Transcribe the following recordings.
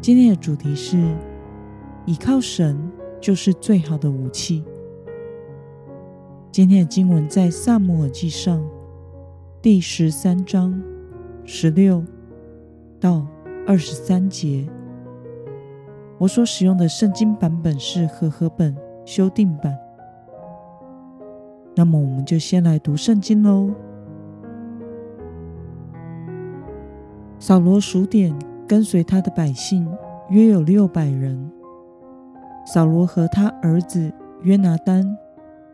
今天的主题是倚靠神就是最好的武器。今天的经文在撒母耳记上第十三章十六到二十三节。我所使用的圣经版本是和合本修订版。那么，我们就先来读圣经喽。扫罗数点。跟随他的百姓约有六百人。扫罗和他儿子约拿单，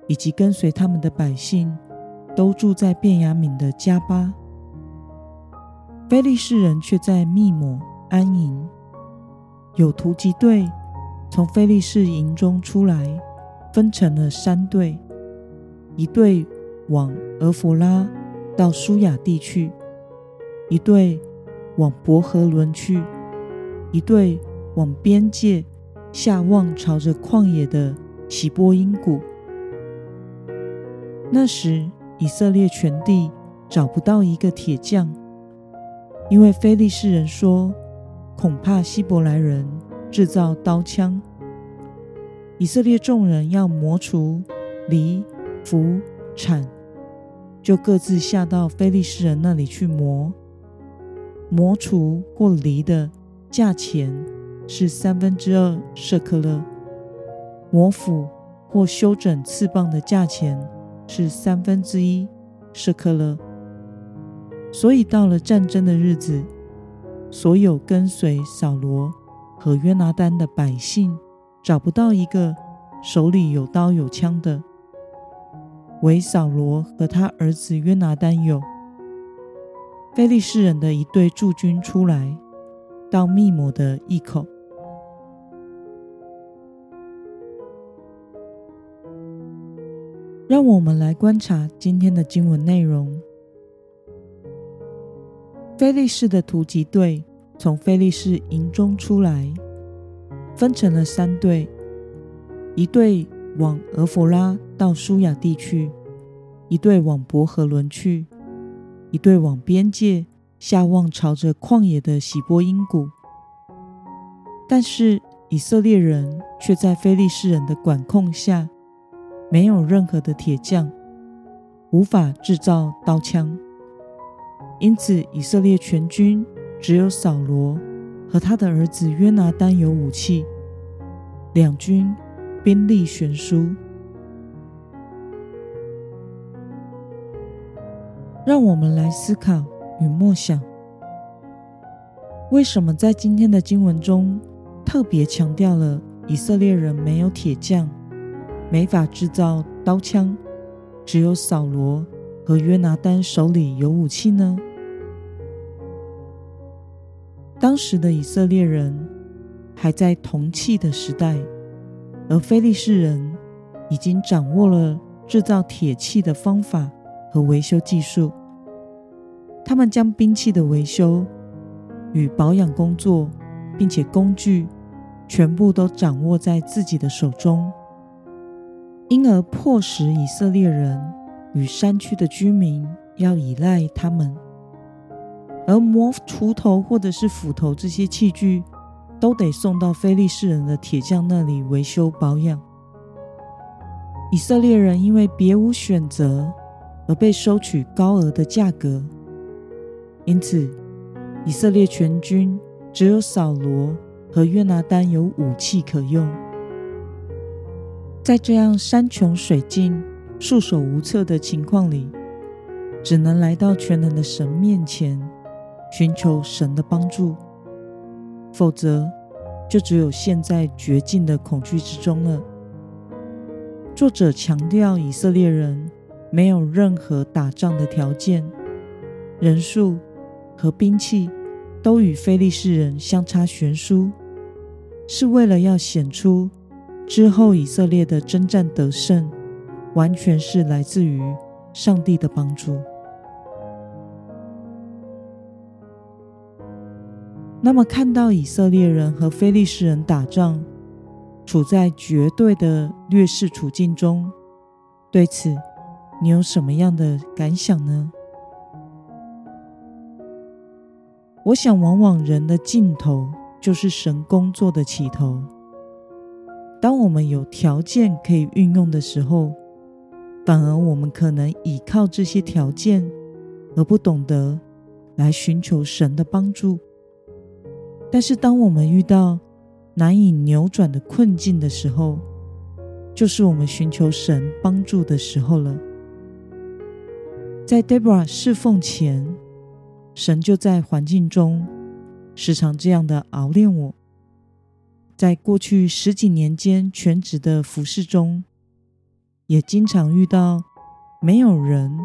以及跟随他们的百姓，都住在便雅悯的迦巴。非利士人却在密抹安营。有突击队从非利士营中出来，分成了三队：一队往俄弗拉到书亚地去，一队。往伯和仑去，一队往边界下望，朝着旷野的洗波因谷。那时，以色列全地找不到一个铁匠，因为非利士人说，恐怕希伯来人制造刀枪。以色列众人要磨锄、犁、斧、铲，就各自下到非利士人那里去磨。磨锄或犁的价钱是三分之二舍克勒，磨斧或修整刺棒的价钱是三分之一舍克勒。所以到了战争的日子，所有跟随扫罗和约拿单的百姓，找不到一个手里有刀有枪的，唯扫罗和他儿子约拿单有。菲利士人的一队驻军出来，到密抹的隘口。让我们来观察今天的经文内容。菲利士的突击队从菲利士营中出来，分成了三队：一队往俄弗拉到书亚地区，一队往伯和伦去。一队往边界下望，朝着旷野的洗波因谷。但是以色列人却在非利士人的管控下，没有任何的铁匠，无法制造刀枪。因此，以色列全军只有扫罗和他的儿子约拿单有武器，两军兵力悬殊。让我们来思考与默想：为什么在今天的经文中特别强调了以色列人没有铁匠，没法制造刀枪，只有扫罗和约拿单手里有武器呢？当时的以色列人还在铜器的时代，而非利士人已经掌握了制造铁器的方法。和维修技术，他们将兵器的维修与保养工作，并且工具全部都掌握在自己的手中，因而迫使以色列人与山区的居民要依赖他们，而磨锄头或者是斧头这些器具，都得送到非利士人的铁匠那里维修保养。以色列人因为别无选择。而被收取高额的价格，因此以色列全军只有扫罗和约拿单有武器可用。在这样山穷水尽、束手无策的情况里，只能来到全能的神面前，寻求神的帮助，否则就只有陷在绝境的恐惧之中了。作者强调以色列人。没有任何打仗的条件、人数和兵器都与非利士人相差悬殊，是为了要显出之后以色列的征战得胜，完全是来自于上帝的帮助。那么，看到以色列人和非利士人打仗，处在绝对的劣势处境中，对此你有什么样的感想呢？我想，往往人的尽头就是神工作的起头。当我们有条件可以运用的时候，反而我们可能倚靠这些条件，而不懂得来寻求神的帮助。但是，当我们遇到难以扭转的困境的时候，就是我们寻求神帮助的时候了。在 Deborah 侍奉前，神就在环境中时常这样的熬炼我。在过去十几年间全职的服侍中，也经常遇到没有人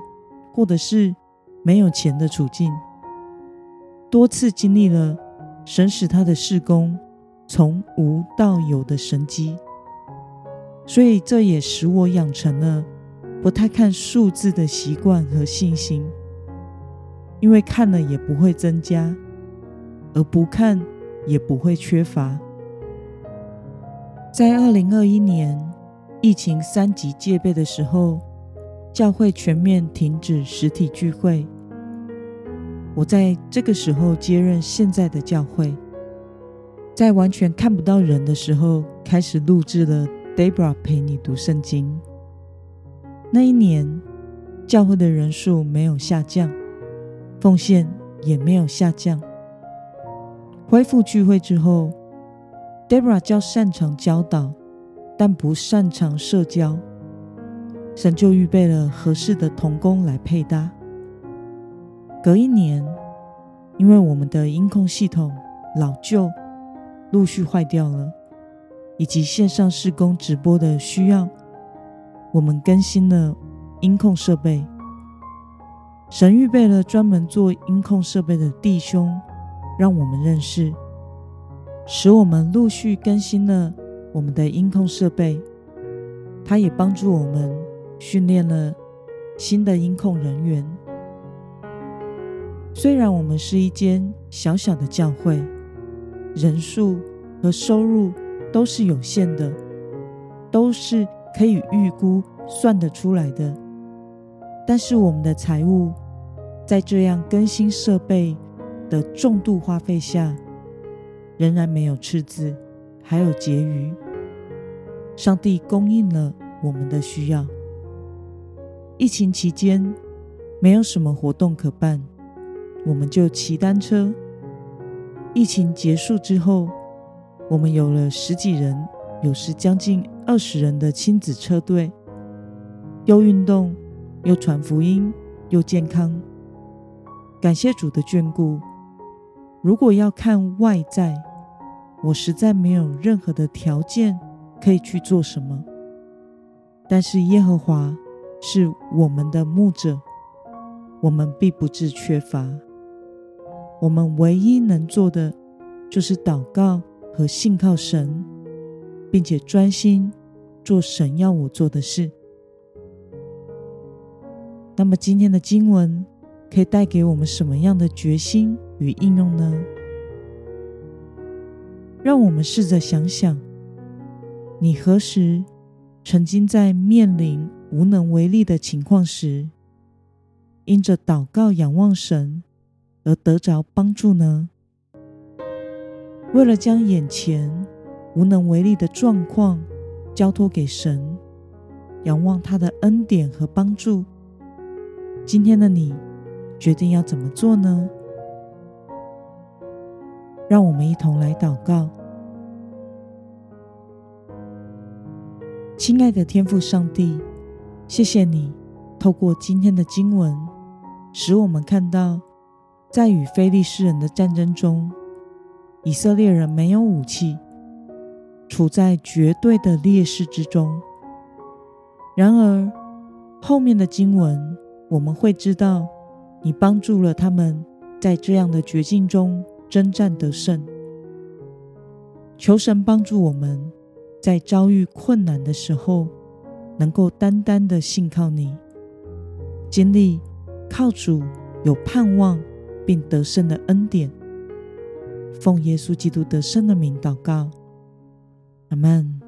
或者是没有钱的处境，多次经历了。神使他的事工从无到有的神迹，所以这也使我养成了不太看数字的习惯和信心，因为看了也不会增加，而不看也不会缺乏。在二零二一年疫情三级戒备的时候，教会全面停止实体聚会。我在这个时候接任现在的教会，在完全看不到人的时候，开始录制了 Debra 陪你读圣经。那一年，教会的人数没有下降，奉献也没有下降。恢复聚会之后，Debra 较擅长教导，但不擅长社交。神就预备了合适的童工来配搭。隔一年，因为我们的音控系统老旧，陆续坏掉了，以及线上施工直播的需要，我们更新了音控设备。神预备了专门做音控设备的弟兄，让我们认识，使我们陆续更新了我们的音控设备。他也帮助我们训练了新的音控人员。虽然我们是一间小小的教会，人数和收入都是有限的，都是可以预估算得出来的，但是我们的财务在这样更新设备的重度花费下，仍然没有赤字，还有结余。上帝供应了我们的需要。疫情期间没有什么活动可办。我们就骑单车。疫情结束之后，我们有了十几人，有时将近二十人的亲子车队，又运动，又传福音，又健康。感谢主的眷顾。如果要看外在，我实在没有任何的条件可以去做什么。但是耶和华是我们的牧者，我们必不致缺乏。我们唯一能做的，就是祷告和信靠神，并且专心做神要我做的事。那么，今天的经文可以带给我们什么样的决心与应用呢？让我们试着想想，你何时曾经在面临无能为力的情况时，因着祷告仰望神，而得着帮助呢？为了将眼前无能为力的状况交托给神，仰望他的恩典和帮助，今天的你决定要怎么做呢？让我们一同来祷告。亲爱的天父上帝，谢谢你透过今天的经文，使我们看到。在与非利士人的战争中，以色列人没有武器，处在绝对的劣势之中。然而，后面的经文我们会知道，你帮助了他们在这样的绝境中征战得胜。求神帮助我们，在遭遇困难的时候，能够单单的信靠你，经历靠主有盼望并得胜的恩典。奉耶稣基督得胜的名祷告，阿门。